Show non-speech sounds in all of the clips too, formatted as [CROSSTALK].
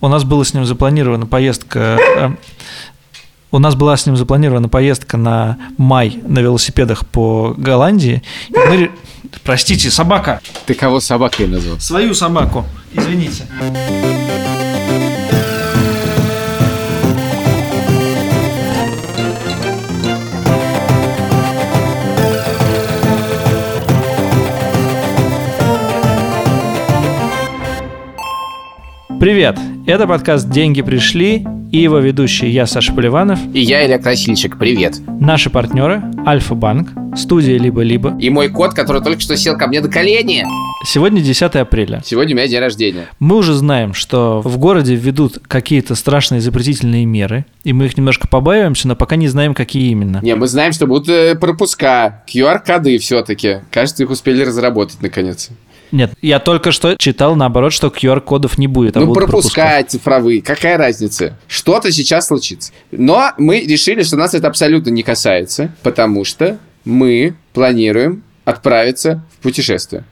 У нас была с ним запланирована поездка... э, У нас была с ним запланирована поездка на май на велосипедах по Голландии. И мы Простите, собака. Ты кого собакой назвал? Свою собаку. Извините. Привет! Это подкаст «Деньги пришли» и его ведущий я, Саша Поливанов. И я, Илья Красильщик, привет. Наши партнеры Альфа-Банк, студия «Либо-либо». И мой кот, который только что сел ко мне на колени. Сегодня 10 апреля. Сегодня у меня день рождения. Мы уже знаем, что в городе введут какие-то страшные запретительные меры, и мы их немножко побаиваемся, но пока не знаем, какие именно. Не, мы знаем, что будут э, пропуска, QR-коды все-таки. Кажется, их успели разработать наконец. Нет, я только что читал, наоборот, что QR-кодов не будет, а ну, будут пропуска цифровые, какая разница? Что-то сейчас случится. Но мы решили, что нас это абсолютно не касается, потому что мы планируем отправиться в путешествие.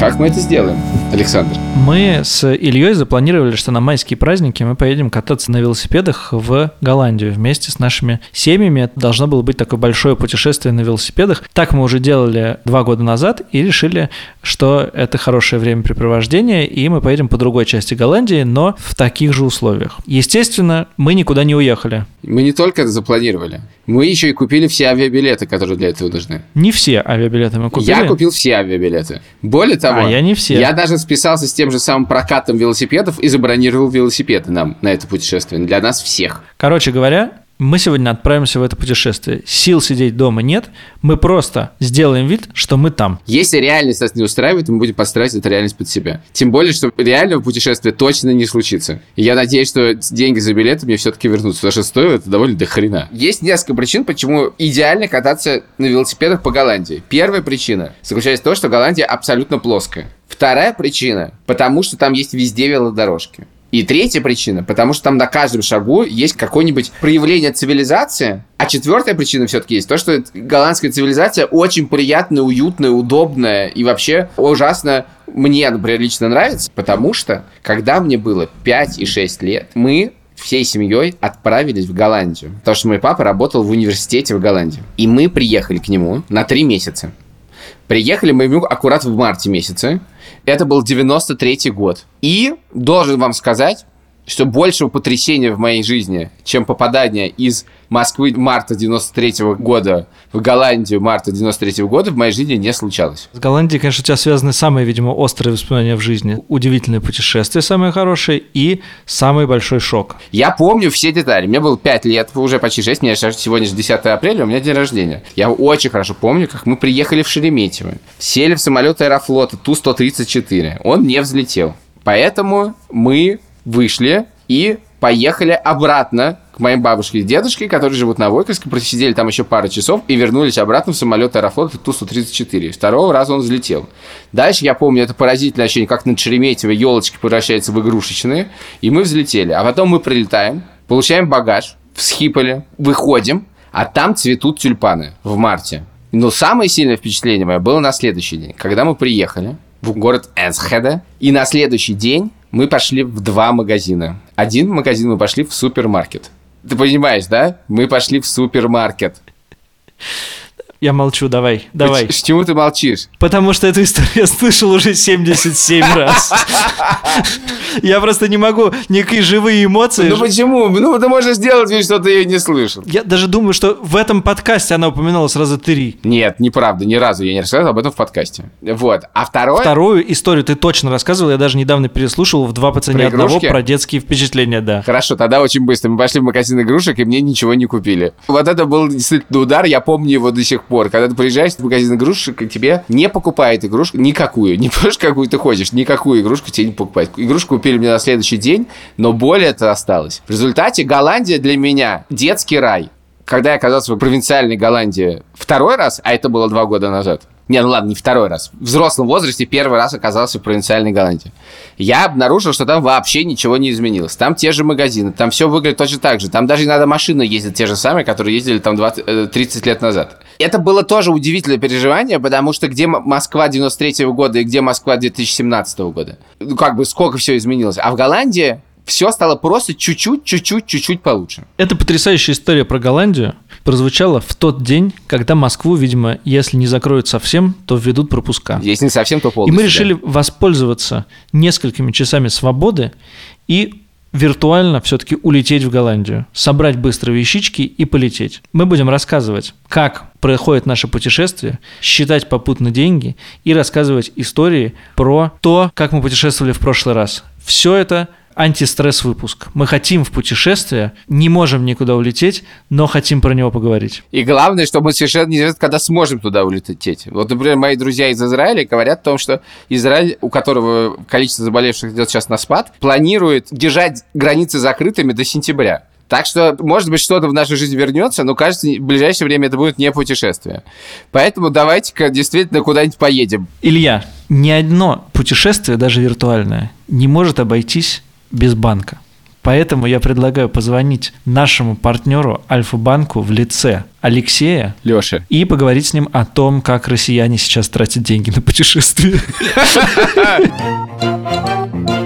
Как мы это сделаем, Александр? Мы с Ильей запланировали, что на майские праздники мы поедем кататься на велосипедах в Голландию вместе с нашими семьями. Это должно было быть такое большое путешествие на велосипедах. Так мы уже делали два года назад и решили, что это хорошее времяпрепровождение, и мы поедем по другой части Голландии, но в таких же условиях. Естественно, мы никуда не уехали. Мы не только это запланировали, мы еще и купили все авиабилеты, которые для этого нужны. Не все авиабилеты мы купили. Я купил все авиабилеты. Более того, А я не все. я даже списался с тем же самым прокатом велосипедов и забронировал велосипеды нам на это путешествие. Для нас всех. Короче говоря, мы сегодня отправимся в это путешествие. Сил сидеть дома нет, мы просто сделаем вид, что мы там. Если реальность нас не устраивает, мы будем подстраивать эту реальность под себя. Тем более, что реального путешествия точно не случится. И я надеюсь, что деньги за билеты мне все-таки вернутся, потому что стоит это довольно до хрена. Есть несколько причин, почему идеально кататься на велосипедах по Голландии. Первая причина заключается в том, что Голландия абсолютно плоская. Вторая причина, потому что там есть везде велодорожки. И третья причина, потому что там на каждом шагу есть какое-нибудь проявление цивилизации. А четвертая причина все-таки есть то, что голландская цивилизация очень приятная, уютная, удобная и вообще ужасно мне, например, лично нравится, потому что когда мне было 5 и 6 лет, мы всей семьей отправились в Голландию. Потому что мой папа работал в университете в Голландии. И мы приехали к нему на три месяца. Приехали мы аккурат в марте месяце. Это был 93-й год. И должен вам сказать, что большего потрясения в моей жизни, чем попадание из Москвы марта 93 -го года в Голландию марта 93 -го года в моей жизни не случалось. С Голландией, конечно, у тебя связаны самые, видимо, острые воспоминания в жизни. Удивительное путешествие самое хорошее и самый большой шок. Я помню все детали. Мне было 5 лет, уже почти 6, мне сегодня же 10 апреля, у меня день рождения. Я очень хорошо помню, как мы приехали в Шереметьево, сели в самолет Аэрофлота Ту-134. Он не взлетел. Поэтому мы вышли и поехали обратно к моим бабушке и дедушке, которые живут на Войковске, просидели там еще пару часов и вернулись обратно в самолет Аэрофлота Ту-134. Второго раза он взлетел. Дальше, я помню, это поразительное ощущение, как на Шереметьево елочки превращаются в игрушечные, и мы взлетели. А потом мы прилетаем, получаем багаж в Схиполе, выходим, а там цветут тюльпаны в марте. Но самое сильное впечатление мое было на следующий день, когда мы приехали в город Энсхеде, и на следующий день мы пошли в два магазина. Один магазин мы пошли в супермаркет. Ты понимаешь, да? Мы пошли в супермаркет. Я молчу, давай, давай. С чему ты молчишь? Потому что эту историю я слышал уже 77 [LAUGHS] раз. Я просто не могу никакие живые эмоции. Ну почему? Ну ты можешь сделать вид, что ты ее не слышал. Я даже думаю, что в этом подкасте она упоминалась раза три. Нет, неправда, ни разу я не рассказывал об этом в подкасте. Вот. А второе... Вторую историю ты точно рассказывал, я даже недавно переслушал в «Два по цене одного» про детские впечатления, да. Хорошо, тогда очень быстро. Мы пошли в магазин игрушек, и мне ничего не купили. Вот это был действительно удар, я помню его до сих пор. Когда ты приезжаешь в магазин игрушек, и тебе не покупает игрушку никакую. [LAUGHS] Не просто какую ты хочешь, никакую игрушку тебе не покупают. Игрушку купили мне на следующий день, но боль это осталось. В результате Голландия для меня детский рай. Когда я оказался в провинциальной Голландии второй раз, а это было два года назад, не, ну ладно, не второй раз. В взрослом возрасте первый раз оказался в провинциальной Голландии. Я обнаружил, что там вообще ничего не изменилось. Там те же магазины, там все выглядит точно так же. Там даже иногда машины ездят те же самые, которые ездили там 20, э, 30 лет назад. Это было тоже удивительное переживание, потому что где Москва 93 -го года и где Москва 2017 -го года? Ну, как бы сколько все изменилось. А в Голландии все стало просто чуть-чуть, чуть-чуть, чуть-чуть получше. Это потрясающая история про Голландию прозвучала в тот день, когда Москву, видимо, если не закроют совсем, то введут пропуска. Если не совсем, то И полностью. мы да. решили воспользоваться несколькими часами свободы и виртуально все-таки улететь в Голландию, собрать быстро вещички и полететь. Мы будем рассказывать, как проходит наше путешествие, считать попутно деньги и рассказывать истории про то, как мы путешествовали в прошлый раз. Все это антистресс выпуск. Мы хотим в путешествие, не можем никуда улететь, но хотим про него поговорить. И главное, что мы совершенно неизвестно, когда сможем туда улететь. Вот, например, мои друзья из Израиля говорят о том, что Израиль, у которого количество заболевших идет сейчас на спад, планирует держать границы закрытыми до сентября. Так что, может быть, что-то в нашу жизнь вернется, но, кажется, в ближайшее время это будет не путешествие. Поэтому давайте-ка действительно куда-нибудь поедем. Илья, ни одно путешествие, даже виртуальное, не может обойтись без банка. Поэтому я предлагаю позвонить нашему партнеру Альфа-банку в лице Алексея Леша. и поговорить с ним о том, как россияне сейчас тратят деньги на путешествия. [LAUGHS]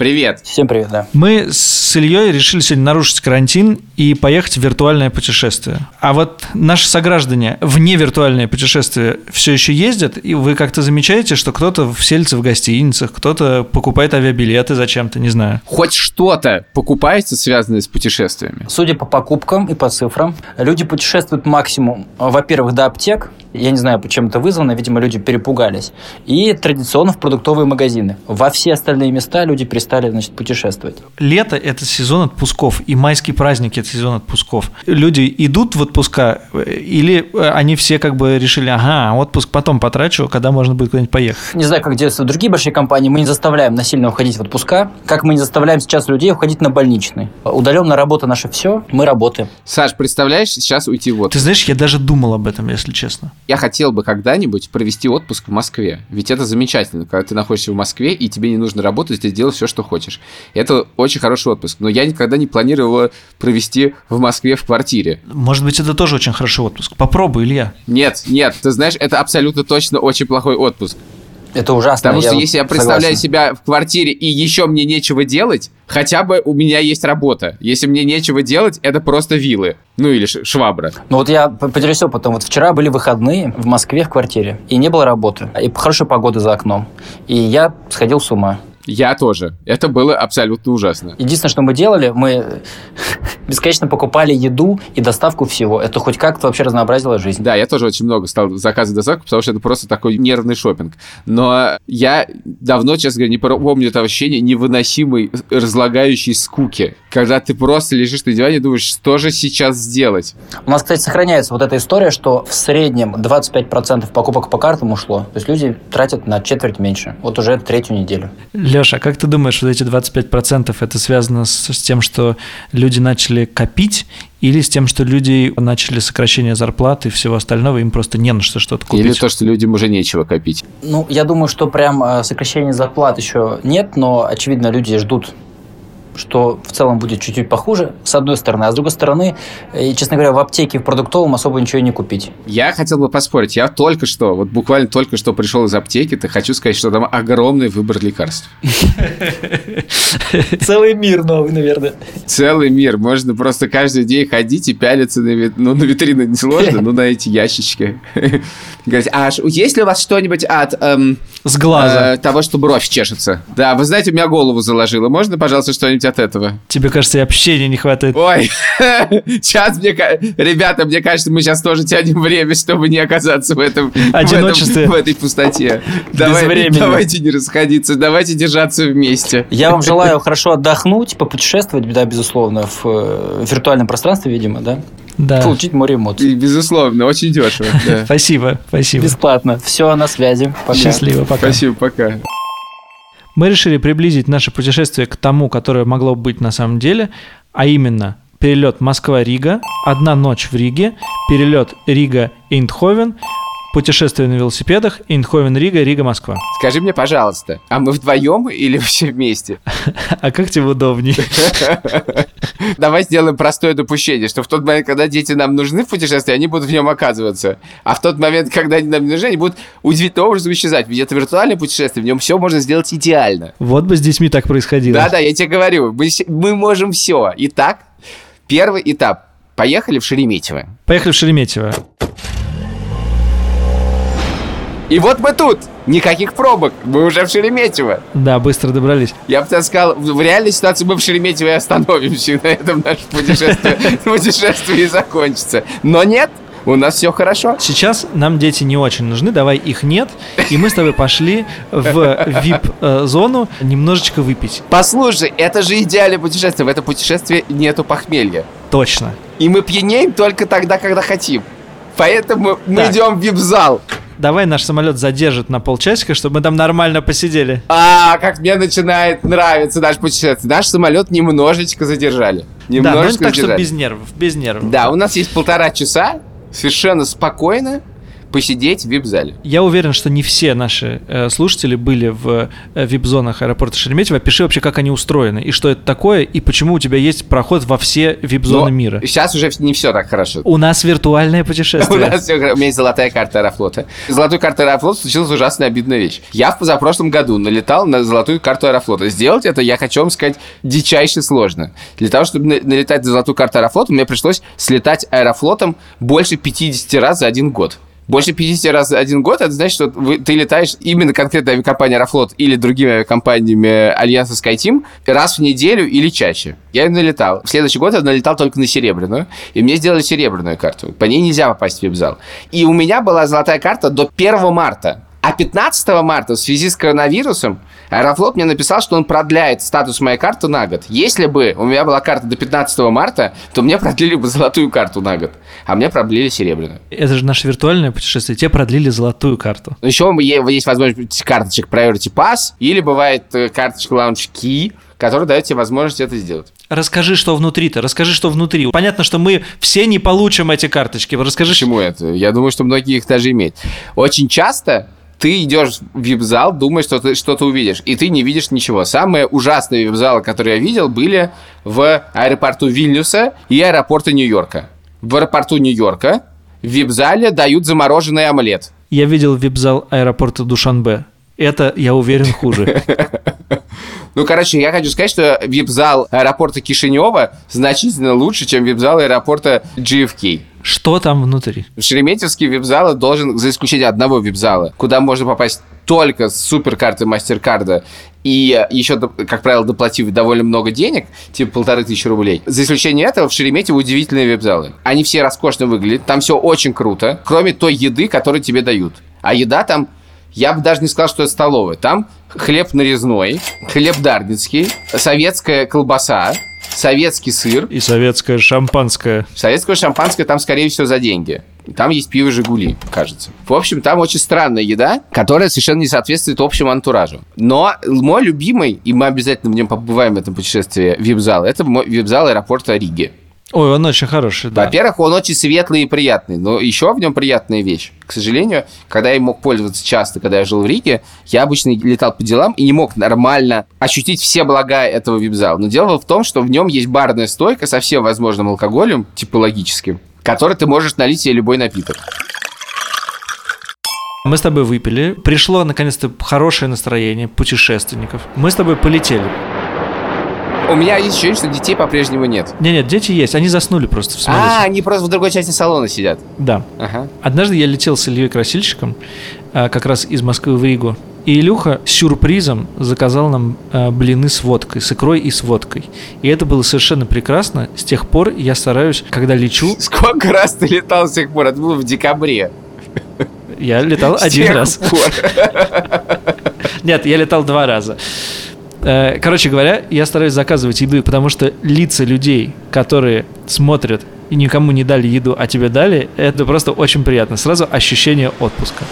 Привет. Всем привет, да. Мы с Ильей решили сегодня нарушить карантин и поехать в виртуальное путешествие. А вот наши сограждане в невиртуальное путешествие все еще ездят, и вы как-то замечаете, что кто-то вселится в гостиницах, кто-то покупает авиабилеты зачем-то, не знаю. Хоть что-то покупается, связанное с путешествиями? Судя по покупкам и по цифрам, люди путешествуют максимум, во-первых, до аптек. Я не знаю, почему это вызвано, видимо, люди перепугались. И традиционно в продуктовые магазины. Во все остальные места люди перестали, значит, путешествовать. Лето – это сезон отпусков, и майские праздники – это сезон отпусков. Люди идут в отпуска, э, или э, они все как бы решили, ага, отпуск потом потрачу, когда можно будет куда-нибудь поехать. Не знаю, как делаются другие большие компании, мы не заставляем насильно уходить в отпуска, как мы не заставляем сейчас людей уходить на больничный. Удаленная работа наше все, мы работаем. Саш, представляешь, сейчас уйти в отпуск? Ты знаешь, я даже думал об этом, если честно. Я хотел бы когда-нибудь провести отпуск в Москве. Ведь это замечательно, когда ты находишься в Москве, и тебе не нужно работать, ты делаешь все, что хочешь. Это очень хороший отпуск. Но я никогда не планировал провести в Москве в квартире. Может быть, это тоже очень хороший отпуск. Попробуй, Илья. Нет, нет, ты знаешь, это абсолютно точно очень плохой отпуск. Это ужасно. Потому что вот если я представляю согласен. себя в квартире и еще мне нечего делать, хотя бы у меня есть работа. Если мне нечего делать, это просто вилы. Ну или швабра. Ну вот я п- поделюсь опытом. Вот вчера были выходные в Москве в квартире, и не было работы, и хорошая погода за окном. И я сходил с ума. Я тоже. Это было абсолютно ужасно. Единственное, что мы делали, мы бесконечно покупали еду и доставку всего. Это хоть как-то вообще разнообразило жизнь. Да, я тоже очень много стал заказывать доставку, потому что это просто такой нервный шопинг. Но я давно, честно говоря, не помню это ощущение невыносимой разлагающей скуки, когда ты просто лежишь на диване и думаешь, что же сейчас сделать? У нас, кстати, сохраняется вот эта история, что в среднем 25% покупок по картам ушло. То есть люди тратят на четверть меньше. Вот уже третью неделю. Леша, а как ты думаешь, вот эти 25% это связано с, с тем, что люди начали копить, или с тем, что люди начали сокращение зарплаты и всего остального, им просто не на что что-то купить? Или то, что людям уже нечего копить. Ну, я думаю, что прям э, сокращения зарплат еще нет, но, очевидно, люди ждут что в целом будет чуть-чуть похуже, с одной стороны. А с другой стороны, э, честно говоря, в аптеке, в продуктовом особо ничего и не купить. Я хотел бы поспорить. Я только что, вот буквально только что пришел из аптеки, то хочу сказать, что там огромный выбор лекарств. [LAUGHS] Целый мир новый, наверное. Целый мир. Можно просто каждый день ходить и пялиться на, ви- ну, на витрины несложно, [LAUGHS] но на эти ящички. [LAUGHS] Говорить, а есть ли у вас что-нибудь от эм, С глаза. э, того, что бровь чешется? Да, вы знаете, у меня голову заложило. Можно, пожалуйста, что-нибудь от этого? Тебе кажется, и общения не хватает. Ой, [LAUGHS] сейчас мне... Ребята, мне кажется, мы сейчас тоже тянем время, чтобы не оказаться в этом... в этом- Одиночестве. В, этой пустоте. Давай- времени. давайте не расходиться, давайте держаться вместе. Я вам желаю хорошо отдохнуть, попутешествовать, да, безусловно, в э, виртуальном пространстве, видимо, да? Да. Получить море эмоций. И, безусловно, очень дешево. да. [LAUGHS] Спасибо, спасибо. Бесплатно. Все на связи. Пока. Счастливо, пока. Спасибо, пока. Мы решили приблизить наше путешествие к тому, которое могло быть на самом деле, а именно перелет Москва-Рига, одна ночь в Риге, перелет Рига-Эйндховен, путешествие на велосипедах, Эйндховен-Рига, Рига-Москва. Скажи мне, пожалуйста, а мы вдвоем или все вместе? [LAUGHS] А как тебе удобнее? [LAUGHS] Давай сделаем простое допущение, что в тот момент, когда дети нам нужны в путешествии, они будут в нем оказываться. А в тот момент, когда они нам не нужны, они будут удивительным образом исчезать. Ведь это виртуальное путешествие, в нем все можно сделать идеально. Вот бы с детьми так происходило. Да-да, я тебе говорю, мы, мы можем все. Итак, первый этап. Поехали в Шереметьево. Поехали в Шереметьево. И вот мы тут. Никаких пробок. Мы уже в Шереметьево. Да, быстро добрались. Я бы тебе сказал, в реальной ситуации мы в Шереметьево и остановимся. И [LAUGHS] на этом наше путешествие, [LAUGHS] путешествие и закончится. Но нет, у нас все хорошо. Сейчас нам дети не очень нужны, давай их нет, и мы с тобой пошли в VIP-зону немножечко выпить. Послушай, это же идеальное путешествие. В этом путешествии нету похмелья. Точно. И мы пьянеем только тогда, когда хотим. Поэтому мы Так. идем в вип-зал. Давай наш самолет задержит на полчасика, чтобы мы там нормально посидели. А, как мне начинает нравиться наш путешествие. Наш самолет немножечко задержали. да, но не Немножечко так, что задержали. без нервов, без нервов. Да, у нас есть полтора часа совершенно спокойно посидеть в вип-зале. Я уверен, что не все наши э, слушатели были в э, вип-зонах аэропорта Шереметьево. Пиши вообще, как они устроены, и что это такое, и почему у тебя есть проход во все вип-зоны мира. Сейчас уже не все так хорошо. У нас виртуальное [LAUGHS] У путешествие. нас всё хо- у меня есть золотая карта Аэрофлота. Золотой картой Аэрофлота случилась ужасно обидная вещь. Я в позапрошлом году налетал на золотую карту Аэрофлота. Сделать это, я хочу вам сказать, дичайше сложно. Для того, чтобы на- налетать на золотую карту Аэрофлота, мне пришлось слетать Аэрофлотом больше 50 раз за один год. Больше 50 раз за один год, это значит, что вы- ты летаешь именно конкретно авиакомпания Аэрофлот или другими авиакомпаниями Альянса SkyTeam раз в неделю или чаще. Я налетал. В следующий год я налетал только на серебряную, и мне сделали серебряную карту. По ней нельзя попасть в вип-зал. И у меня была золотая карта до 1 марта. А 15 марта в связи с коронавирусом Аэрофлот мне написал, что он продляет статус моей карты на год. Если бы у меня была карта до 15 марта, то мне продлили бы золотую карту на год, а мне продлили серебряную. Это же наше виртуальное путешествие. Тебе продлили золотую карту. Еще есть возможность карточек Priority Pass, или бывает э, карточка Lounge Key, которая дает тебе возможность это сделать. Расскажи, что внутри-то. Расскажи, что внутри. Понятно, что мы все не получим эти карточки. Расскажи, Почему это? Я думаю, что многие их даже имеют. Очень часто ты идешь в вип-зал, думаешь, что ты что-то увидишь, и ты не видишь ничего. Самые ужасные вип-залы, которые я видел, были в аэропорту Вильнюса и аэропорта Нью-Йорка. В аэропорту Нью-Йорка в вип-зале дают замороженный омлет. Я видел вип-зал аэропорта Душанбе. Это, я уверен, хуже. [LAUGHS] Ну, короче, я хочу сказать, что вип-зал аэропорта Кишинева значительно лучше, чем вип-зал аэропорта GFK. Что там внутри? Шереметьевский вип-зал должен, за исключением одного вип-зала, куда можно попасть только с суперкарты Мастеркарда и еще, как правило, доплатив довольно много денег, типа полторы тысячи рублей. За исключением этого, в Шереметьево удивительные вип-залы. Они все роскошно выглядят, там все очень круто, кроме той еды, которую тебе дают. А еда там, я бы даже не сказал, что это столовая. Там хлеб нарезной, хлеб дарницкий, советская колбаса, советский сыр, И советское шампанское. Советское шампанское там, скорее всего, за деньги. Там есть пиво «Жигули», кажется. В общем, там очень странная еда, которая совершенно не соответствует общему антуражу. Но мой любимый, и мы обязательно в нем побываем в этом путешествии, вип-зал, это вип-зал аэропорта Риги. Ой, он очень хороший, да. Во-первых, он очень светлый и приятный, но еще в нем приятная вещь. К сожалению, когда я мог пользоваться часто, когда я жил в Риге, я обычно летал по делам и не мог нормально ощутить все блага этого вип-зала. Но дело в том, что в нем есть барная стойка со всем возможным алкоголем, типологическим, который ты можешь налить себе любой напиток. Мы с тобой выпили. Пришло, наконец-то, хорошее настроение путешественников. Мы с тобой полетели. У меня есть ощущение, что детей по-прежнему нет. Не-нет, дети есть. Они заснули просто в А, самолете. они просто в другой части салона сидят. Да. Ага. Однажды я летел с Ильей Красильщиком, а, как раз из Москвы в Ригу. И Илюха сюрпризом заказал нам а, блины с водкой, с икрой и с водкой. И это было совершенно прекрасно. С тех пор я стараюсь, когда лечу, [LAUGHS] Сколько раз ты летал с тех пор? Это было в декабре. я летал С один раз. пор. [LAUGHS] Нет, я летал два раза. Э, Короче говоря, я стараюсь заказывать еду, потому что лица людей, которые смотрят и никому не дали еду, а тебе дали, это просто очень приятно. Сразу ощущение отпуска.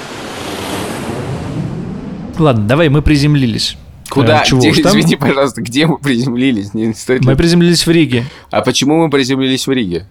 Ладно, давай, мы приземлились. Куда? Э, чего Где- там. извини, пожалуйста, где мы приземлились? Не стоит ли- Мы приземлились в Риге. А почему мы приземлились в Риге?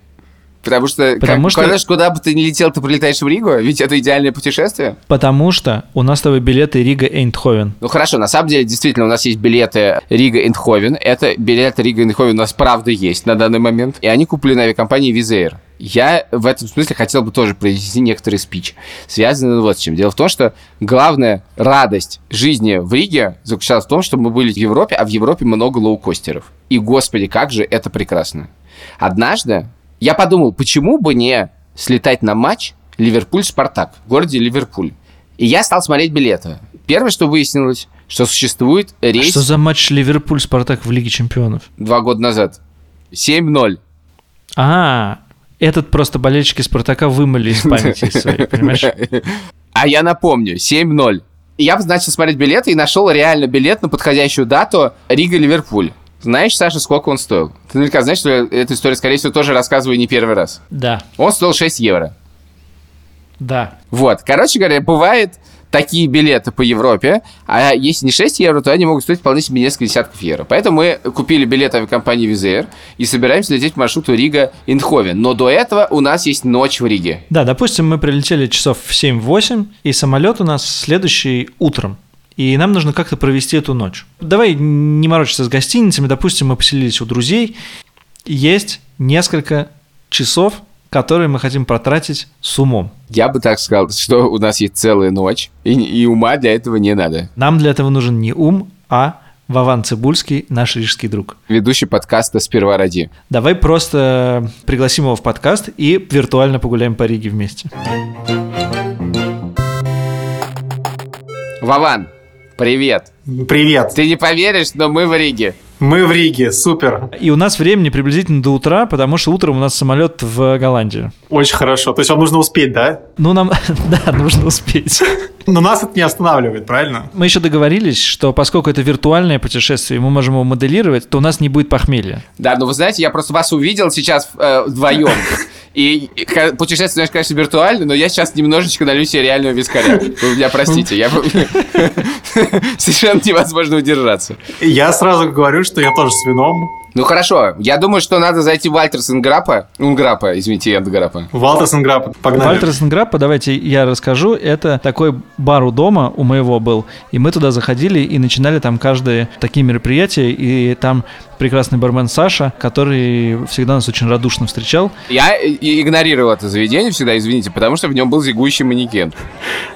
Потому что, Потому как, что- знаешь, куда бы ты ни летел, ты прилетаешь в Ригу, ведь это идеальное путешествие. Потому что у нас с тобой билеты Рига-Эйндховен. Ну хорошо, на самом деле, действительно, у нас есть билеты Рига Эйндховен. Это билеты Рига Эйндховен у нас правда есть на данный момент. И они куплены авиакомпанией Wizz Air. Я в этом смысле хотел бы тоже произнести некоторый спич, связанный вот с чем. Дело в том, что главная радость жизни в Риге заключалась в том, что мы были в Европе, а в Европе много лоукостеров. И, господи, как же это прекрасно. Однажды я подумал, почему бы не слетать на матч Ливерпуль-Спартак в городе Ливерпуль. И я стал смотреть билеты. Первое, что выяснилось, что существует рейс Что за матч Ливерпуль-Спартак в Лиге Чемпионов? два года назад. 7-0. А, этот просто болельщики Спартака вымыли из памяти [LAUGHS] своей, понимаешь? А я напомню, 7-0. И Я начал смотреть билеты и нашел реально билет на подходящую дату Рига-Ливерпуль. Знаешь, Саша, сколько он стоил? Ты наверняка знаешь, что я эту историю, скорее всего, тоже рассказываю не первый раз. Да, Он стоил 6 евро. да. Вот, короче говоря, бывает такие билеты по Европе, а если не 6 евро, то они могут стоить вполне себе несколько десятков евро. Поэтому мы купили билет авиакомпании Визаир и собираемся лететь по маршруту Рига-Индховен. Но до этого у нас есть ночь в Риге. Да, допустим, мы прилетели часов в 7-8, и самолет у нас следующий утром. И нам нужно как-то провести эту ночь. Давай не морочиться с гостиницами. Допустим, мы поселились у друзей. Есть несколько часов, которые мы хотим потратить с умом. Я бы так сказал, что у нас есть целая ночь, и, и ума для этого не надо. Нам для этого нужен не ум, а Вован Цибульский, наш рижский друг. Ведущий подкаста «Сперва ради». Давай просто пригласим его в подкаст и виртуально погуляем по Риге вместе. Вован, привет. Привет. Ты не поверишь, но мы в Риге. Мы в Риге, супер. И у нас времени приблизительно до утра, потому что утром у нас самолет в Голландию. Очень хорошо. То есть вам нужно успеть, да? Ну, нам, [LAUGHS] да, нужно успеть. Но нас это не останавливает, правильно? Мы еще договорились, что поскольку это виртуальное путешествие, мы можем его моделировать, то у нас не будет похмелья. Да, ну вы знаете, я просто вас увидел сейчас э, вдвоем. И путешествие, знаешь, конечно, виртуально, но я сейчас немножечко налью себе реального вискаря. Вы меня простите, я [LAUGHS] совершенно невозможно удержаться. Я сразу говорю, что я тоже с вином. Ну хорошо, я думаю, что надо зайти в Valters and Grapa. Un Grapa, извините, and Grapa. Valters and Grapa, погнали. Valters and Grapa, давайте я расскажу. Это такой бар у дома у моего был. И мы туда заходили и начинали там каждые такие мероприятия. И там прекрасный бармен Саша, который всегда нас очень радушно встречал. Я и- и игнорировал это заведение всегда, извините, потому что в нем был зигующий манекен.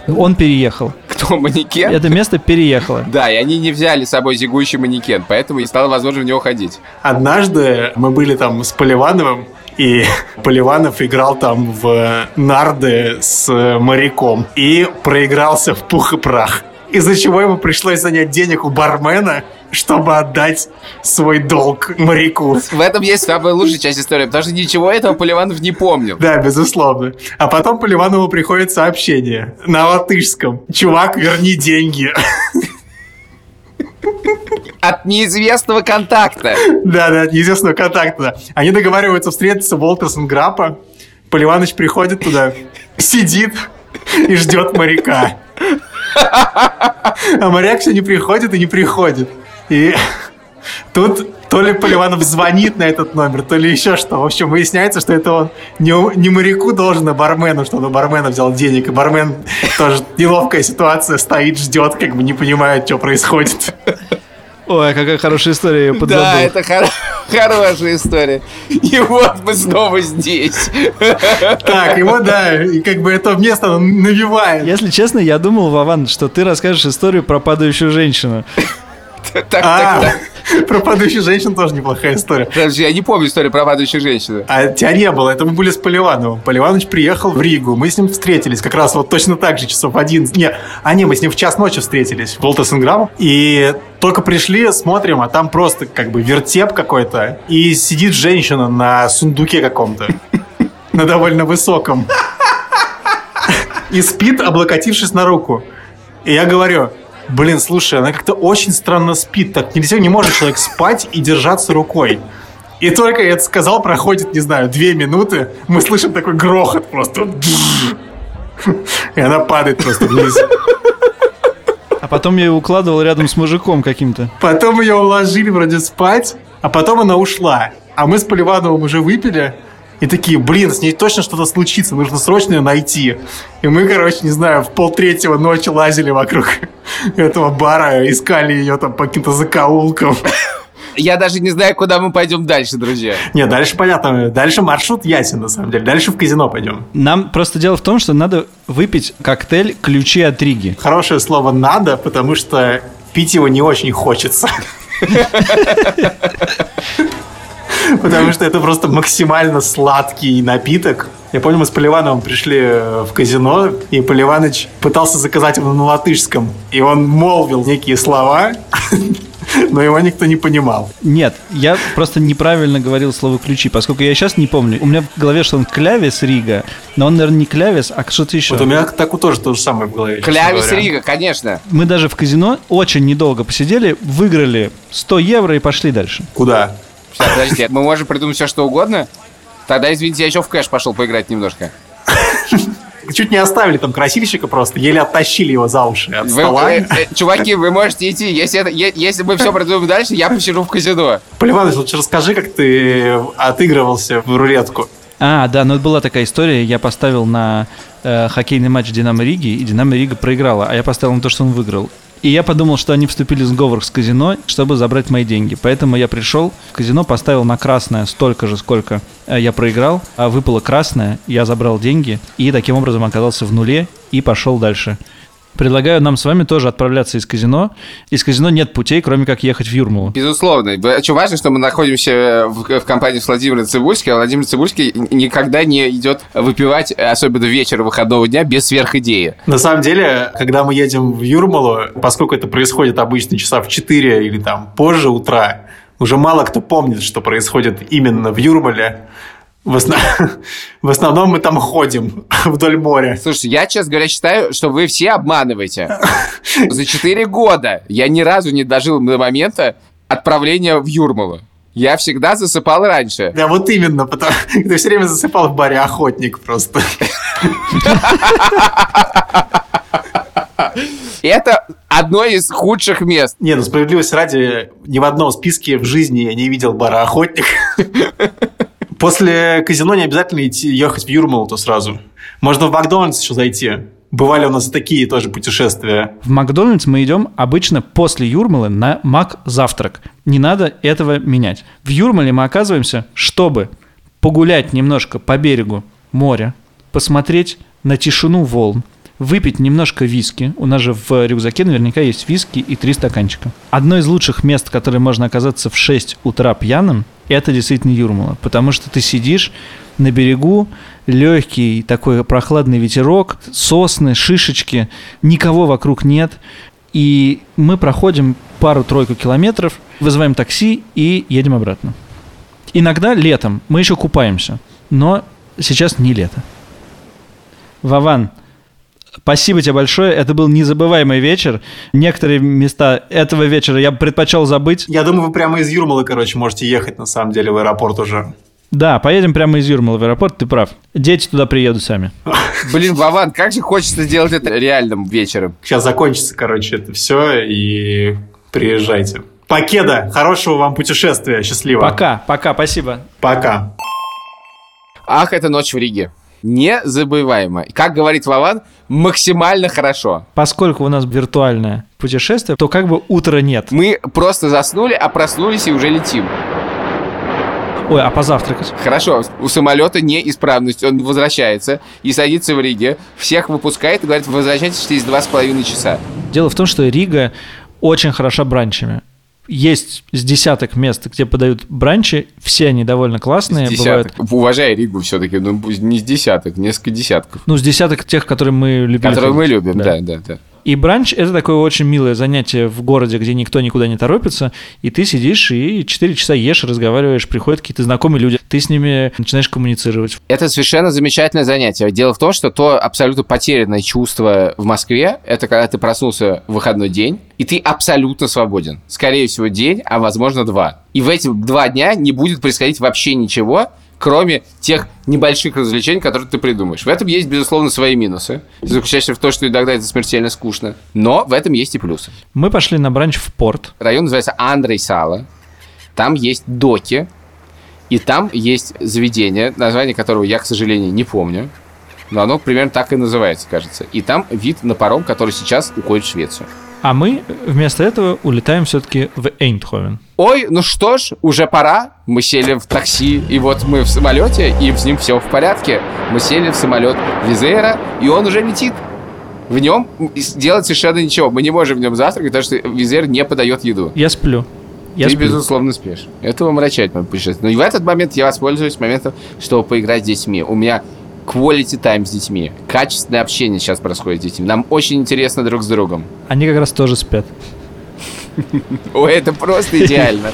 Он переехал. Кто манекен? Это место переехало. [LAUGHS] Да, и они не взяли с собой зигующий манекен, поэтому и стало возможно в него ходить. Однажды мы были там с Поливановым, и [LAUGHS] Поливанов играл там в нарды с моряком и проигрался в пух и прах. Из-за чего ему пришлось занять денег у бармена, чтобы отдать свой долг моряку. В этом есть самая лучшая часть истории, потому что ничего этого Поливанов не помнил. Да, безусловно. А потом Поливанову приходит сообщение на латышском. Чувак, верни деньги. От неизвестного контакта. Да, да, от неизвестного контакта. Они договариваются встретиться в Уолтерсон Граппа. Поливаныч приходит туда, сидит и ждет моряка. А моряк все не приходит и не приходит. И тут то ли Поливанов звонит на этот номер, то ли еще что. В общем, выясняется, что это он не, не моряку должен, а бармену, что он у бармена взял денег. И бармен тоже неловкая ситуация, стоит, ждет, как бы не понимает, что происходит. Ой, какая хорошая история, я подзабыл. Да, это хор- хорошая история. И вот мы снова здесь. Так, его, да, и как бы это место навевает. Если честно, я думал, Вован, что ты расскажешь историю про падающую женщину. Так, так, А, так. про падающих женщин тоже неплохая история. Подожди, я не помню историю про падающую женщину. А тебя не было, это мы были с Поливановым. Поливанович приехал в Ригу, мы с ним встретились как раз вот точно так же, часов 11. Не, а не, мы с ним в час ночи встретились в Волтасенграм. И только пришли, смотрим, а там просто как бы вертеп какой-то. И сидит женщина на сундуке каком-то. [LAUGHS] На довольно высоком. И спит, облокотившись на руку. И я говорю, блин, слушай, она как-то очень странно спит. Так нельзя, не может человек спать и держаться рукой. И только я это сказал, проходит, не знаю, две минуты, мы слышим такой грохот просто. И она падает просто вниз. А потом я ее укладывал рядом с мужиком каким-то. Потом ее уложили вроде спать, а потом она ушла. А мы с Поливановым уже выпили, И такие, блин, с ней точно что-то случится, нужно срочно ее найти. И мы, короче, не знаю, в полтретьего ночи лазили вокруг [LAUGHS] этого бара, искали ее там по каким-то закоулкам. Я даже не знаю, куда мы пойдем дальше, друзья. Не, дальше понятно. Дальше маршрут ясен, на самом деле. Дальше в казино пойдем. Нам просто дело в том, что надо выпить коктейль «Ключи от Риги». Хорошее слово «надо», потому что пить его не очень хочется. [LAUGHS] Потому что это просто максимально сладкий напиток. Я помню, мы с Поливановым пришли в казино, и Поливаныч пытался заказать его на латышском. И он молвил некие слова, [LAUGHS] но его никто не понимал. Нет, я просто неправильно говорил слово «ключи», поскольку я сейчас не помню. У меня в голове, что он клявис Рига, но он, наверное, не клявис, а что-то еще. Вот у меня так тоже то же самое в голове. Клявис. Рига, конечно. Мы даже в казино очень недолго посидели, выиграли 100 евро и пошли дальше. Куда? Сейчас, подождите, мы можем придумать все, что угодно? Тогда, извините, я еще в кэш пошел поиграть немножко. Чуть не оставили там красильщика просто, еле оттащили его за уши от Вы, стола. э, э, чуваки, вы можете идти. Если, это, е- если мы все придумаем дальше, я посижу в казино. Поливанович, лучше расскажи, как ты отыгрывался в рулетку. А, да, ну это была такая история. Я поставил на э, хоккейный матч Динамо Риги, и Динамо Рига проиграла, а я поставил на то, что он выиграл. И я подумал, что они вступили в сговор с казино, чтобы забрать мои деньги. Поэтому я пришел в казино, поставил на красное столько же, сколько э, я проиграл, а выпало красное, я забрал деньги и таким образом оказался в нуле и пошел дальше. Предлагаю нам с вами тоже отправляться из казино. Из казино нет путей, кроме как ехать в Юрмалу. Безусловно. Очень важно, что мы находимся в, в компании с Владимиром Цибульским, а Владимир Цибульский никогда не идет выпивать, особенно вечер выходного дня, без сверхидеи. На самом деле, когда мы едем в Юрмалу, поскольку это происходит обычно часа в 4 или там позже утра, уже мало кто помнит, что происходит именно в Юрмале. В, основ- [LAUGHS] в основном мы там ходим [LAUGHS] вдоль моря. Слушайте, я, честно говоря, считаю, что вы все обманываете. [LAUGHS] За 4 года я ни разу не дожил до момента отправления в Юрмалу. Я всегда засыпал раньше. Да, вот именно, потому ты все время засыпал в баре охотник просто. Это одно из худших мест. Не, ну справедливости ради, ни в одном списке в жизни я не видел бара охотник. После казино не обязательно идти ехать в Юрмалу-то сразу. Можно в Макдональдс еще зайти. Бывали у нас такие тоже путешествия. В Макдональдс мы идем обычно после Юрмалы на Мак завтрак. Не надо этого менять. В Юрмале мы оказываемся, чтобы погулять немножко по берегу моря, посмотреть на тишину волн, выпить немножко виски. У нас же в рюкзаке наверняка есть виски и три стаканчика. Одно из лучших мест, в которое можно оказаться в 6 утра пьяным, это действительно Юрмала. Потому что ты сидишь на берегу, легкий такой прохладный ветерок, сосны, шишечки, никого вокруг нет. И мы проходим пару-тройку километров, вызываем такси и едем обратно. Иногда летом мы еще купаемся, но сейчас не лето. Вован, спасибо тебе большое. Это был незабываемый вечер. Некоторые места этого вечера я бы предпочел забыть. Я думаю, вы прямо из Юрмалы, короче, можете ехать, на самом деле, в аэропорт уже. Да, поедем прямо из Юрмала в аэропорт, ты прав. Дети туда приедут сами. [LAUGHS] Блин, Вован, как же хочется сделать это реальным вечером. Сейчас закончится, короче, это все, и приезжайте. Покеда, хорошего вам путешествия, счастливо. Пока, пока, спасибо. Пока. Ах, это ночь в Риге. Незабываемо. Как говорит Вован, максимально хорошо. Поскольку у нас виртуальное путешествие, то как бы утра нет. Мы просто заснули, а проснулись и уже летим. Ой, а позавтракать? Хорошо, у самолета неисправность, он возвращается и садится в Риге, всех выпускает и говорит, возвращайтесь через два с половиной часа. Дело в том, что Рига очень хороша бранчами. Есть с десяток мест, где подают бранчи, все они довольно классные. С бывают. Уважай Ригу все-таки, ну не с десяток, несколько десятков. ну, с десяток тех, которые мы любим. Которые мы любим, да, да, да. И бранч – это такое очень милое занятие в городе, где никто никуда не торопится, и ты сидишь и 4 часа ешь, разговариваешь, приходят какие-то знакомые люди, ты с ними начинаешь коммуницировать. Это совершенно замечательное занятие. Дело в том, что то абсолютно потерянное чувство в Москве, это когда ты проснулся в выходной день, и ты абсолютно свободен. Скорее всего, день, а возможно, два. И в эти два дня не будет происходить вообще ничего, кроме тех небольших развлечений, которые ты придумаешь. В этом есть, безусловно, свои минусы, заключающиеся в том, что иногда это смертельно скучно. Но в этом есть и плюсы. Мы пошли на бранч в порт. Район называется Андрей Сала. Там есть доки. И там есть заведение, название которого я, к сожалению, не помню. Но оно примерно так и называется, кажется. И там вид на паром, который сейчас уходит в Швецию. А мы вместо этого улетаем все-таки в Эйндховен. Ой, ну что ж, уже пора. Мы сели в такси, и вот мы в самолете, и с ним все в порядке. Мы сели в самолет Визера, и он уже летит. В нем делать совершенно ничего. Мы не можем в нем завтракать, потому что Визер не подает еду. Я сплю. Я Ты, сплю. безусловно, спишь. Это умрачает мое путешествие. Но в этот момент я воспользуюсь моментом, чтобы поиграть с детьми. У меня quality time с детьми. Качественное общение сейчас происходит с детьми. Нам очень интересно друг с другом. Они как раз тоже спят. Ой, это просто идеально.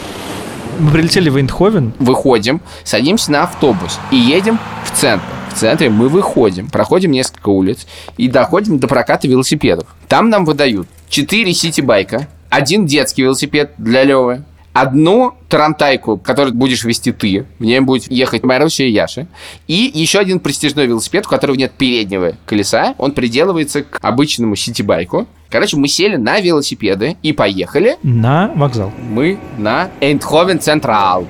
Мы прилетели в Эйндховен. Выходим, садимся на автобус и едем в центр. В центре мы выходим, проходим несколько улиц и доходим до проката велосипедов. Там нам выдают 4 сити-байка, один детский велосипед для Левы, одну тарантайку, которую будешь вести ты, в ней будет ехать Маруся и Яша, и еще один престижной велосипед, у которого нет переднего колеса, он приделывается к обычному сити-байку. Короче, мы сели на велосипеды и поехали на вокзал. мы на Эйндховен Централ.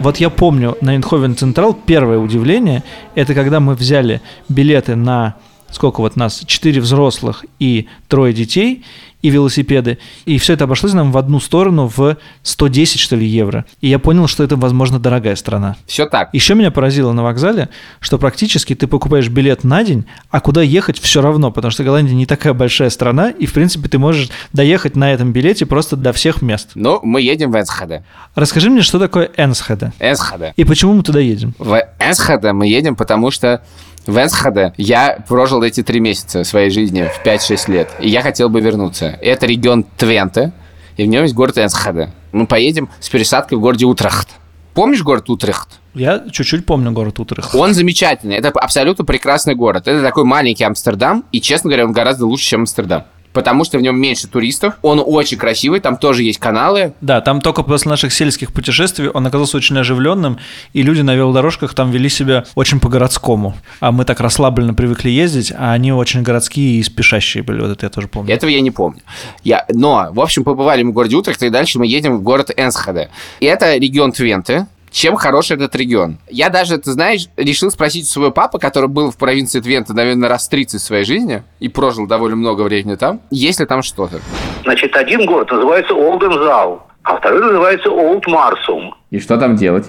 Вот я помню на Эйндховен Централ первое удивление, это когда мы взяли билеты на сколько вот нас, четыре взрослых и трое детей, и велосипеды, и все это обошлось нам в одну сторону в 110, что ли, евро. И я понял, что это, возможно, дорогая страна. Все так. Еще меня поразило на вокзале, что практически ты покупаешь билет на день, а куда ехать все равно, потому что Голландия не такая большая страна, и, в принципе, ты можешь доехать на этом билете просто до всех мест. Ну, мы едем в Энсхеде. Расскажи мне, что такое Энсхеде? Энсхеде. И почему мы туда едем? В Энсхеде мы едем, потому что в Энсхеде я прожил эти три месяца своей жизни в 5-6 лет, и я хотел бы вернуться. Это регион Твенте, и в нем есть город Энсхеде. Мы поедем с пересадкой в городе Утрехт. Помнишь город Утрехт? Я чуть-чуть помню город Утрехт. Он замечательный. Это абсолютно прекрасный город. Это такой маленький Амстердам, и, честно говоря, он гораздо лучше, чем Амстердам. Потому что в нем меньше туристов. Он очень красивый, там тоже есть каналы. Да, там только после наших сельских путешествий он оказался очень оживленным, и люди на велодорожках там вели себя очень по-городскому. А мы так расслабленно привыкли ездить, а они очень городские и спешащие были, вот это я тоже помню. Этого я не помню. Я... Но, в общем, побывали мы в городе Утрехт, и дальше мы едем в город Энсхеде. И это регион Твенте. Чем хорош этот регион? Я даже, ты знаешь, решил спросить у своего папы, который был в провинции Твенте, наверное, раз 30 в своей жизни и прожил довольно много времени там, есть ли там что-то. Значит, один город называется Олдензау, а второй называется Олд Марсум. И что там делать?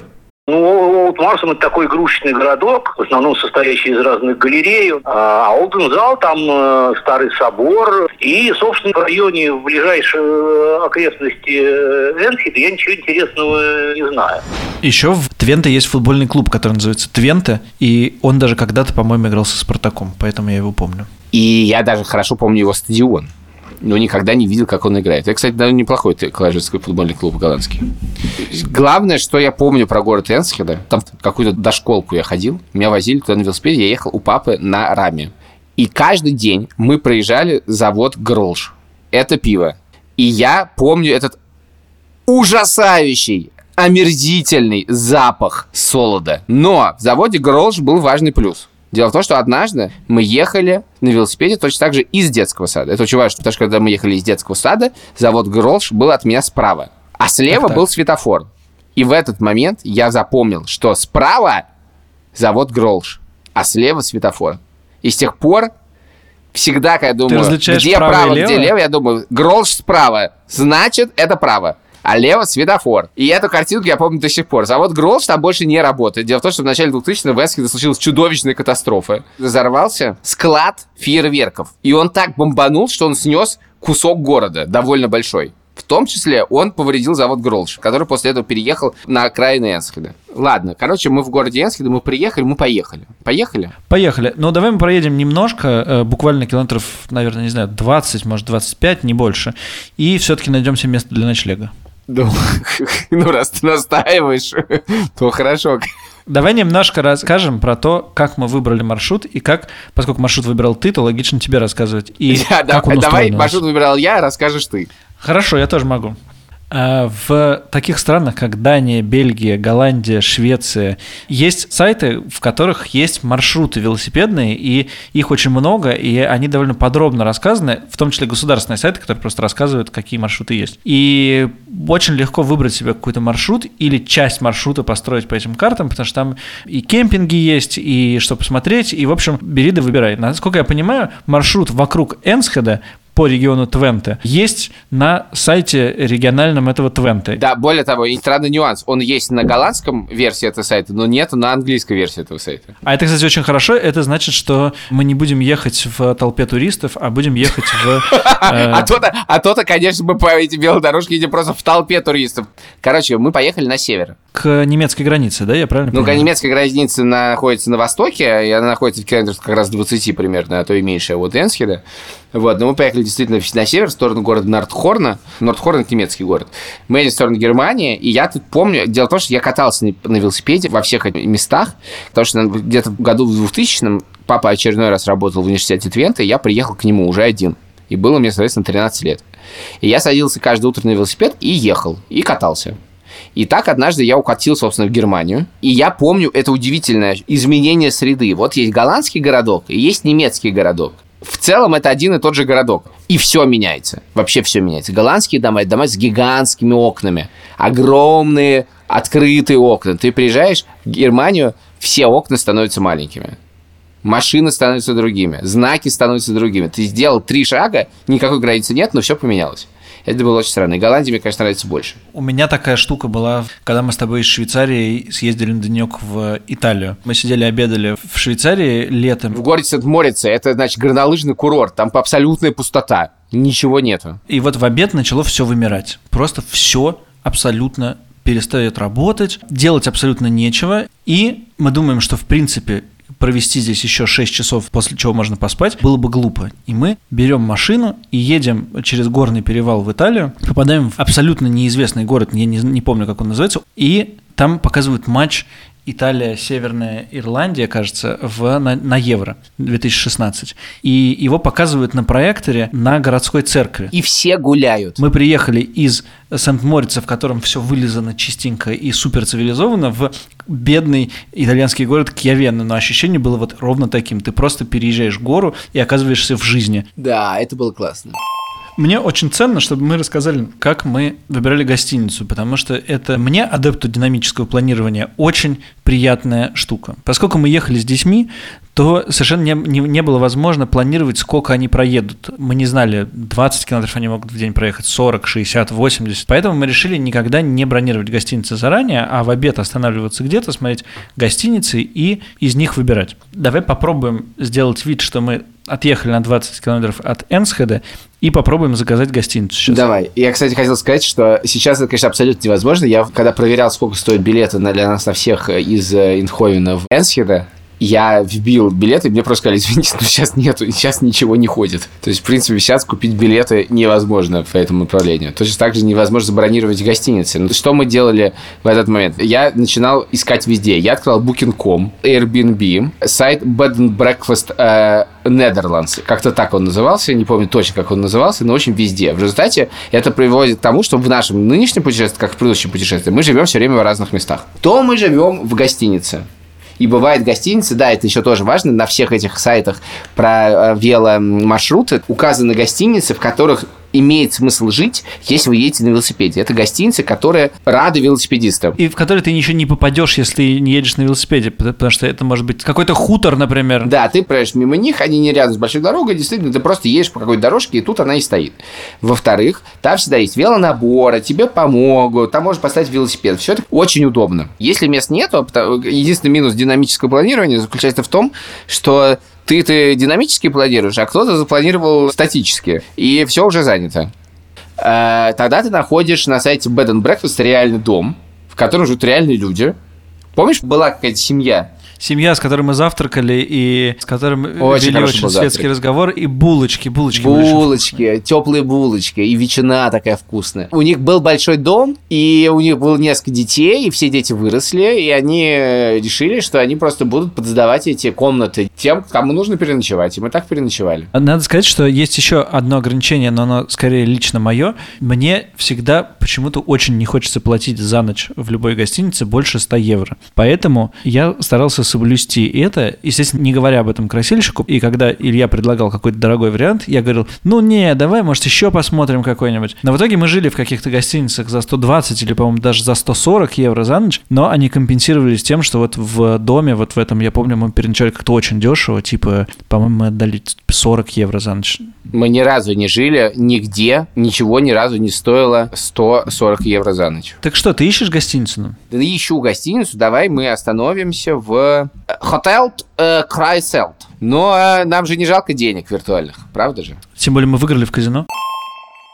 Ну, Олд Марсум это такой игрушечный городок, в основном состоящий из разных галерей. А Олдензал там э, старый собор. И, собственно, в районе в ближайшей э, окрестности э, Энхеда я ничего интересного не знаю. Еще в Твенте есть футбольный клуб, который называется Твенте, и он даже когда-то, по-моему, играл со Спартаком, поэтому я его помню. И я даже хорошо помню его стадион. Но никогда не видел, как он играет. Это, кстати, довольно неплохой колледжский футбольный клуб голландский. Главное, что я помню про город Энсхеда, там какую-то дошколку я ходил, меня возили туда на велосипеде, я ехал у папы на раме. И каждый день мы проезжали завод Гролш. Это пиво. И я помню этот ужасающий, омерзительный запах солода. Но в заводе Гролш был важный плюс. Дело в том, что однажды мы ехали на велосипеде точно так же из детского сада. Это очень важно, потому что когда мы ехали из детского сада, завод Гролш был от меня справа, а слева Так-так. был светофор. И в этот момент я запомнил, что справа завод Гролш, а слева светофор. И с тех пор всегда, когда я думаю, где право право, где лево, я думаю, Гролш справа, значит, это право. А лево светофор. И эту картинку я помню до сих пор. Завод Гролш там больше не работает. Дело в том, что в начале 2000-х в Эсхеде случилась чудовищная катастрофа. Взорвался склад фейерверков. И он так бомбанул, что он снес кусок города, довольно большой. В том числе он повредил завод Гролш, который после этого переехал на окраины Энсхеда. Ладно, короче, мы в городе Энсхеде, мы приехали, мы поехали. Поехали? Поехали. Ну, давай мы проедем немножко, э, буквально километров, наверное, не знаю, 20, может, 25, не больше, и все-таки найдем себе место для ночлега. Ну, [LAUGHS] ну, раз ты настаиваешь, [LAUGHS] то хорошо. Давай немножко расскажем про то, как мы выбрали маршрут, и как, поскольку маршрут выбирал ты, то логично тебе рассказывать. И [LAUGHS] Я- как Давай он нас. маршрут выбирал я, расскажешь ты. Хорошо, я тоже могу. А в таких странах, как Дания, Бельгия, Голландия, Швеция, есть сайты, в которых есть маршруты велосипедные, и их очень много, и они довольно подробно рассказаны, в том числе государственные сайты, которые просто рассказывают, какие маршруты есть. И очень легко выбрать себе какой-то маршрут или часть маршрута построить по этим картам, потому что там и кемпинги есть, и что посмотреть, и, в общем, бери да выбирай. Насколько я понимаю, маршрут вокруг Энсхеда по региону Твенте есть на сайте региональном этого Твенте. Да, более того, и странный нюанс. Он есть на голландском версии этого сайта, но нет на английской версии этого сайта. А это, кстати, очень хорошо. Это значит, что мы не будем ехать в толпе туристов, а будем ехать в... [LAUGHS] А то-то, а то-то, конечно, мы по этим белодорожке едем просто в толпе туристов. Короче, мы поехали на север. К немецкой границе, да, я правильно Ну, немецкая граница находится на востоке, и она находится в километрах как раз 20 примерно, а то и меньше от Энсхеда. Вот, но мы поехали действительно на север, в сторону города Нордхорна. Нордхорн – это немецкий город. Мы едем в сторону Германии, и я тут помню... Дело в том, что я катался на, велосипеде во всех местах, потому что где-то в году в 2000 папа очередной раз работал в университете Твента, и я приехал к нему уже один. И было мне, соответственно, 13 лет. И я садился каждое утро на велосипед и ехал, и катался. И так однажды я укатил, собственно, в Германию. И я помню это удивительное изменение среды. Вот есть голландский городок и есть немецкий городок. В целом это один и тот же городок. И все меняется. Вообще все меняется. Голландские дома – это дома с гигантскими окнами. Огромные открытые окна. Ты приезжаешь в Германию, все окна становятся маленькими. Машины становятся другими, знаки становятся другими. Ты сделал три шага, никакой границы нет, но все поменялось. Это было очень странно. И Голландия, мне, конечно, нравится больше. У меня такая штука была, когда мы с тобой из Швейцарии съездили на денек в Италию. Мы сидели, обедали в Швейцарии летом. В городе Сент-Морице это, значит, горнолыжный курорт. Там абсолютная пустота. Ничего нету. И вот в обед начало все вымирать. Просто все абсолютно перестает работать, делать абсолютно нечего. И мы думаем, что в принципе провести здесь еще 6 часов, после чего можно поспать, было бы глупо. И мы берем машину и едем через горный перевал в Италию, попадаем в абсолютно неизвестный город, я не, не помню, как он называется, и там показывают матч Италия, Северная Ирландия, кажется, в, на, на Евро 2016. И его показывают на проекторе на городской церкви. И все гуляют. Мы приехали из Сент-Морица, в котором все вылизано чистенько и супер цивилизованно, в бедный итальянский город Кьявенна. Но ощущение было вот ровно таким. Ты просто переезжаешь гору и оказываешься в жизни. Да, это было классно. Мне очень ценно, чтобы мы рассказали, как мы выбирали гостиницу, потому что это мне, адепту динамического планирования, очень приятная штука. Поскольку мы ехали с детьми, то совершенно не, не, не было возможно планировать, сколько они проедут. Мы не знали, 20 километров они могут в день проехать, 40, 60, 80. Поэтому мы решили никогда не бронировать гостиницы заранее, а в обед останавливаться где-то, смотреть гостиницы и из них выбирать. Давай попробуем сделать вид, что мы отъехали на 20 километров от Энсхеда и попробуем заказать гостиницу сейчас. Давай. Я, кстати, хотел сказать, что сейчас это, конечно, абсолютно невозможно. Я, когда проверял, сколько стоят билеты для нас на всех из э, Инховена в Энсхеда, я вбил билеты, мне просто сказали, извините, но сейчас нету, сейчас ничего не ходит. То есть, в принципе, сейчас купить билеты невозможно по этому направлению. Точно так же невозможно забронировать гостиницы. Но что мы делали в этот момент? Я начинал искать везде. Я открыл Booking.com, Airbnb, сайт Bed and Breakfast э, Netherlands. Как-то так он назывался, не помню точно, как он назывался, но очень везде. В результате это приводит к тому, что в нашем нынешнем путешествии, как в предыдущем путешествии, мы живем все время в разных местах. То мы живем в гостинице. И бывает гостиницы, да, это еще тоже важно, на всех этих сайтах про э, веломаршруты указаны гостиницы, в которых имеет смысл жить, если вы едете на велосипеде. Это гостиницы, которые рады велосипедистам. И в которые ты еще не попадешь, если не едешь на велосипеде, потому что это может быть какой-то хутор, например. Да, ты проезжаешь мимо них, они не рядом с большой дорогой, действительно, ты просто едешь по какой-то дорожке, и тут она и стоит. Во-вторых, там всегда есть велонаборы, тебе помогут, там можно поставить велосипед. Все это очень удобно. Если мест нету, единственный минус динамического планирования заключается в том, что ты, ты динамически планируешь, а кто-то запланировал статически, и все уже занято. Э, тогда ты находишь на сайте Bed and Breakfast реальный дом, в котором живут реальные люди. Помнишь, была какая-то семья, семья, с которой мы завтракали и с которым Очень вели очень светский завтрак. разговор, и булочки, булочки. Булочки, теплые булочки и ветчина такая вкусная. У них был большой дом, и у них было несколько детей, и все дети выросли, и они э, решили, что они просто будут подсдавать эти комнаты тем, кому нужно переночевать. И мы так переночевали. Надо сказать, что есть еще одно ограничение, но оно скорее лично мое. Мне всегда почему-то очень не хочется платить за ночь в любой гостинице больше 100 евро. Поэтому я старался соблюсти это, естественно, не говоря об этом красильщику. И когда Илья предлагал какой-то дорогой вариант, я говорил, ну не, давай, может, еще посмотрим какой-нибудь. Но в итоге мы жили в каких-то гостиницах за 120 или, по-моему, даже за 140 евро за ночь, но они компенсировались тем, что вот в доме, вот в этом, я помню, мы переночевали как-то очень дешево, типа, по-моему, мы отдали 40 евро за ночь. Мы ни разу не жили нигде, ничего ни разу не стоило 140 евро за ночь. Так что, ты ищешь гостиницу? нам? Да ищу гостиницу, давай мы остановимся в э, Hotel э, Крайселт. Но э, нам же не жалко денег виртуальных, правда же? Тем более мы выиграли в казино.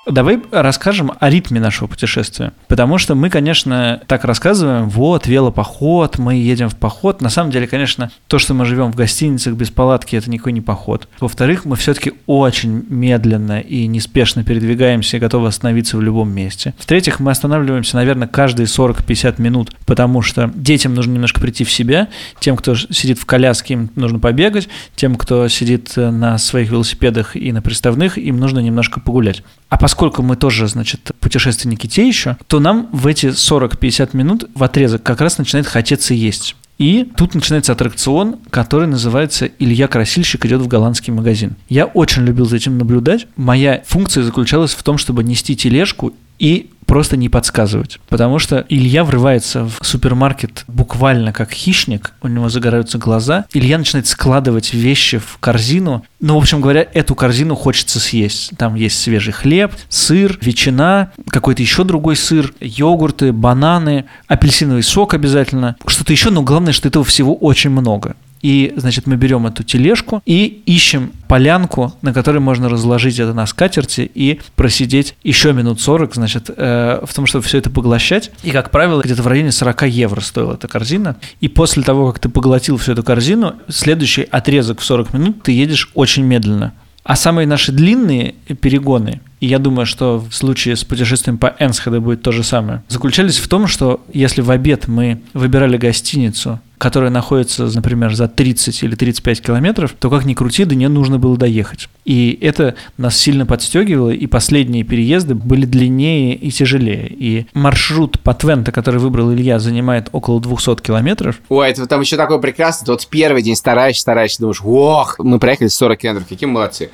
Давай расскажем о ритме нашего путешествия. Потому что мы, конечно, так рассказываем, вот, велопоход, мы едем в поход. На самом деле, конечно, то, что мы живем в гостиницах без палатки, это никакой не поход. Во-вторых, мы все-таки очень медленно и неспешно передвигаемся и готовы остановиться в любом месте. В-третьих, мы останавливаемся, наверное, каждые 40-50 минут, потому что детям нужно немножко прийти в себя, тем, кто сидит в коляске, им нужно побегать, тем, кто сидит э, на своих велосипедах и на приставных, им нужно немножко погулять. А поскольку мы тоже, значит, путешественники те еще, то нам в эти 40-50 минут в отрезок как раз начинает хотеться есть. И тут начинается аттракцион, который называется «Илья Красильщик идет в голландский магазин». Я очень любил за этим наблюдать. Моя функция заключалась в том, чтобы нести тележку и просто не подсказывать. Потому что Илья врывается в супермаркет буквально как хищник, у него загораются глаза. Илья начинает складывать вещи в корзину. Ну, в общем говоря, эту корзину хочется съесть. Там есть свежий хлеб, сыр, ветчина, какой-то еще другой сыр, йогурты, бананы, апельсиновый сок обязательно. Что-то еще, но главное, что этого всего очень много. И, значит, мы берем эту тележку и ищем полянку, на которой можно разложить это на скатерти и просидеть еще минут 40, значит, э, в том, чтобы все это поглощать. И, как правило, где-то в районе 40 евро стоила эта корзина. И после того, как ты поглотил всю эту корзину, следующий отрезок в 40 минут ты едешь очень медленно. А самые наши длинные перегоны, и я думаю, что в случае с путешествием по Энсхеде будет то же самое, заключались в том, что если в обед мы выбирали гостиницу, которая находится, например, за 30 или 35 километров, то как ни крути, до нее нужно было доехать. И это нас сильно подстегивало, и последние переезды были длиннее и тяжелее. И маршрут по Твента, который выбрал Илья, занимает около 200 километров. Ой, это там еще такое прекрасное. Вот первый день стараешься, стараешься, думаешь, ох, мы проехали 40 километров, какие молодцы.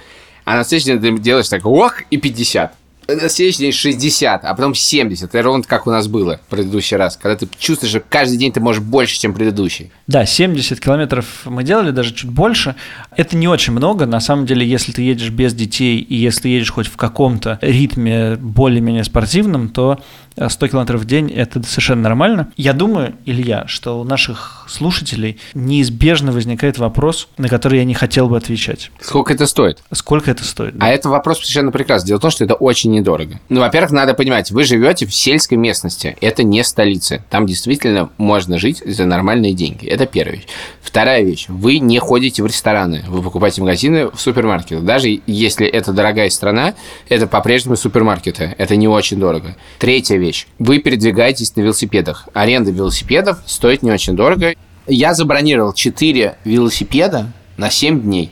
А на следующий день ты делаешь так, ох, и 50. На следующий день 60, а потом 70. Это ровно как у нас было в предыдущий раз. Когда ты чувствуешь, что каждый день ты можешь больше, чем предыдущий. Да, 70 километров мы делали, даже чуть больше. Это не очень много. На самом деле, если ты едешь без детей и если ты едешь хоть в каком-то ритме более-менее спортивном, то 100 километров в день – это совершенно нормально. Я думаю, Илья, что у наших слушателей неизбежно возникает вопрос, на который я не хотел бы отвечать. Сколько это стоит? Сколько это стоит? А это вопрос совершенно прекрасный. Дело в том, что это очень недорого. Ну, во-первых, надо понимать, вы живете в сельской местности. Это не столица. Там действительно можно жить за нормальные деньги. Это первая вещь. Вторая вещь. Вы не ходите в рестораны. Вы покупаете магазины в супермаркетах. Даже если это дорогая страна, это по-прежнему супермаркеты. Это не очень дорого. Третья вещь. Вы передвигаетесь на велосипедах. Аренда велосипедов стоит не очень дорого. Я забронировал 4 велосипеда на 7 дней.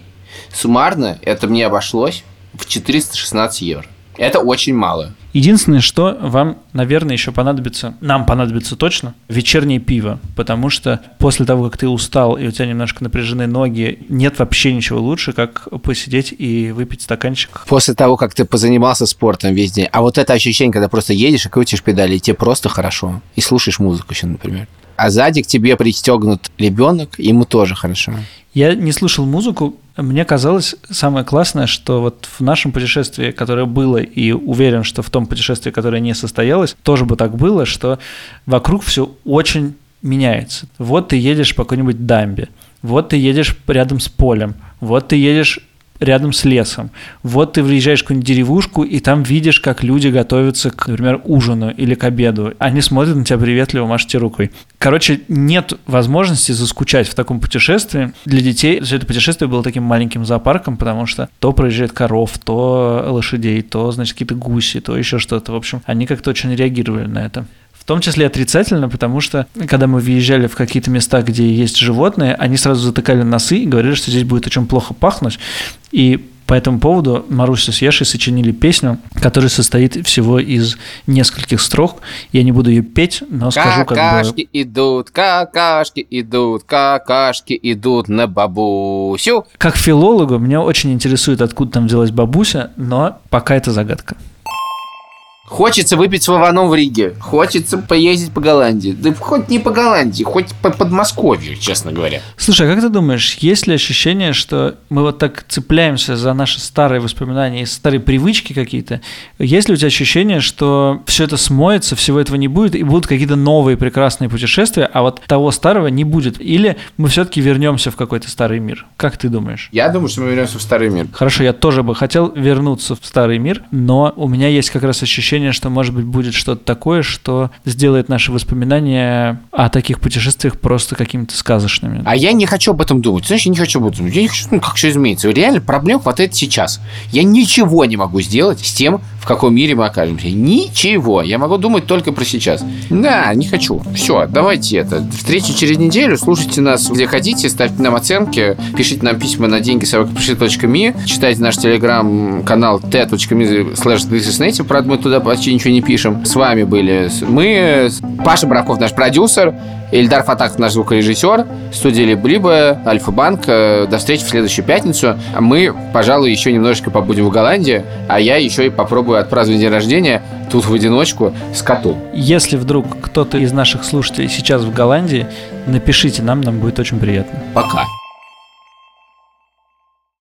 Суммарно это мне обошлось в 416 евро. Это очень мало. Единственное, что вам, наверное, еще понадобится, нам понадобится точно, вечернее пиво, потому что после того, как ты устал и у тебя немножко напряжены ноги, нет вообще ничего лучше, как посидеть и выпить стаканчик. После того, как ты позанимался спортом весь день, а вот это ощущение, когда просто едешь и крутишь педали, и тебе просто хорошо. И слушаешь музыку еще, например. А сзади к тебе пристегнут ребенок, ему тоже хорошо. Я не слушал музыку. Мне казалось самое классное, что вот в нашем путешествии, которое было, и уверен, что в том путешествии, которое не состоялось, тоже бы так было, что вокруг все очень меняется. Вот ты едешь по какой-нибудь дамбе, вот ты едешь рядом с полем, вот ты едешь рядом с лесом. Вот ты въезжаешь в какую-нибудь деревушку, и там видишь, как люди готовятся к, например, ужину или к обеду. Они смотрят на тебя приветливо, машут рукой. Короче, нет возможности заскучать в таком путешествии. Для детей все это путешествие было таким маленьким зоопарком, потому что то проезжает коров, то лошадей, то, значит, какие-то гуси, то еще что-то. В общем, они как-то очень реагировали на это. В том числе отрицательно, потому что когда мы въезжали в какие-то места, где есть животные, они сразу затыкали носы и говорили, что здесь будет очень плохо пахнуть. И по этому поводу Маруся с Яшей сочинили песню, которая состоит всего из нескольких строк. Я не буду ее петь, но скажу как бы... Какашки идут, какашки идут, какашки идут на бабусю. Как филологу меня очень интересует, откуда там взялась бабуся, но пока это загадка. Хочется выпить с Вованом в Риге. Хочется поездить по Голландии. Да хоть не по Голландии, хоть по Подмосковью, честно говоря. Слушай, а как ты думаешь, есть ли ощущение, что мы вот так цепляемся за наши старые воспоминания и старые привычки какие-то? Есть ли у тебя ощущение, что все это смоется, всего этого не будет, и будут какие-то новые прекрасные путешествия, а вот того старого не будет? Или мы все-таки вернемся в какой-то старый мир? Как ты думаешь? Я думаю, что мы вернемся в старый мир. Хорошо, я тоже бы хотел вернуться в старый мир, но у меня есть как раз ощущение, что, может быть, будет что-то такое, что сделает наши воспоминания о таких путешествиях просто какими-то сказочными. А я не хочу об этом думать. Знаешь, я не хочу об этом думать. Я не хочу, ну, как все изменится. Реально проблем хватает сейчас. Я ничего не могу сделать с тем, в каком мире мы окажемся. Ничего. Я могу думать только про сейчас. Да, не хочу. Все, давайте это. Встречи через неделю. Слушайте нас где хотите, ставьте нам оценки, пишите нам письма на деньги собакапришли.ми, читайте наш телеграм-канал t.me slash Правда, мы туда почти ничего не пишем. С вами были мы, Паша Бараков, наш продюсер, Ильдар Фатахов, наш звукорежиссер, студия Либо, Альфа-Банк. До встречи в следующую пятницу. Мы, пожалуй, еще немножечко побудем в Голландии, а я еще и попробую отпраздновать день рождения тут в одиночку с котом. Если вдруг кто-то из наших слушателей сейчас в Голландии, напишите нам, нам будет очень приятно. Пока.